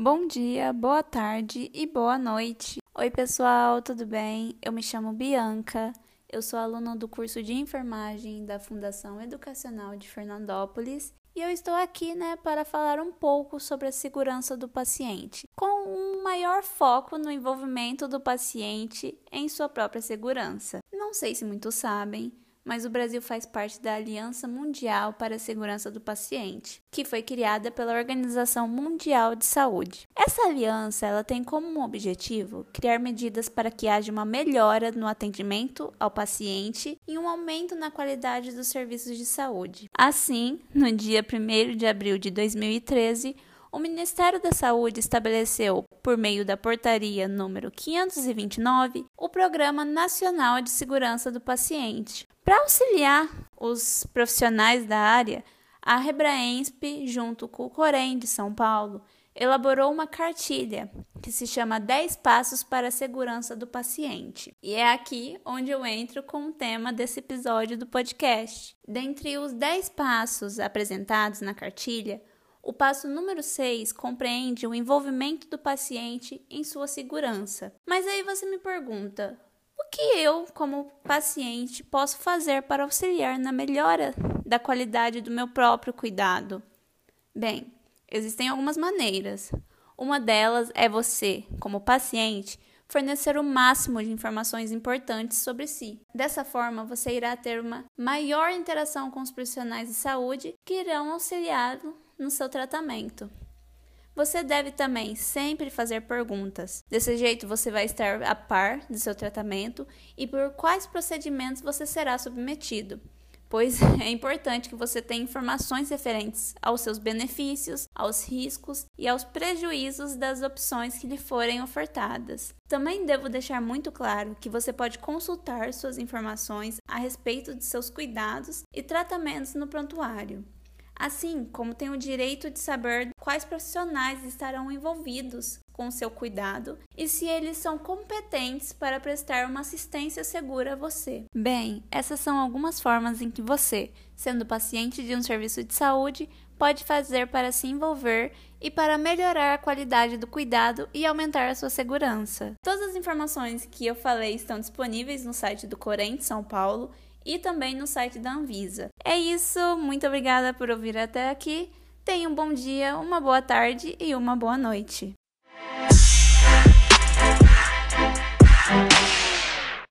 Bom dia, boa tarde e boa noite. Oi, pessoal, tudo bem? Eu me chamo Bianca. Eu sou aluna do curso de enfermagem da Fundação Educacional de Fernandópolis e eu estou aqui, né, para falar um pouco sobre a segurança do paciente, com um maior foco no envolvimento do paciente em sua própria segurança. Não sei se muitos sabem, mas o Brasil faz parte da Aliança Mundial para a Segurança do Paciente, que foi criada pela Organização Mundial de Saúde. Essa aliança ela tem como objetivo criar medidas para que haja uma melhora no atendimento ao paciente e um aumento na qualidade dos serviços de saúde. Assim, no dia 1 de abril de 2013, o Ministério da Saúde estabeleceu, por meio da portaria número 529, o Programa Nacional de Segurança do Paciente. Para auxiliar os profissionais da área, a Rebraensp, junto com o Corém de São Paulo, elaborou uma cartilha que se chama 10 Passos para a Segurança do Paciente. E é aqui onde eu entro com o tema desse episódio do podcast. Dentre os 10 passos apresentados na cartilha, o passo número 6 compreende o envolvimento do paciente em sua segurança. Mas aí você me pergunta: o que eu, como paciente, posso fazer para auxiliar na melhora da qualidade do meu próprio cuidado? Bem, existem algumas maneiras. Uma delas é você, como paciente, fornecer o máximo de informações importantes sobre si. Dessa forma, você irá ter uma maior interação com os profissionais de saúde que irão auxiliá-lo no seu tratamento. Você deve também sempre fazer perguntas. Desse jeito, você vai estar a par do seu tratamento e por quais procedimentos você será submetido pois é importante que você tenha informações referentes aos seus benefícios, aos riscos e aos prejuízos das opções que lhe forem ofertadas. Também devo deixar muito claro que você pode consultar suas informações a respeito de seus cuidados e tratamentos no prontuário assim como tem o direito de saber quais profissionais estarão envolvidos com seu cuidado e se eles são competentes para prestar uma assistência segura a você. Bem, essas são algumas formas em que você, sendo paciente de um serviço de saúde, pode fazer para se envolver e para melhorar a qualidade do cuidado e aumentar a sua segurança. Todas as informações que eu falei estão disponíveis no site do Corém de São Paulo e também no site da Anvisa. É isso, muito obrigada por ouvir até aqui. Tenha um bom dia, uma boa tarde e uma boa noite.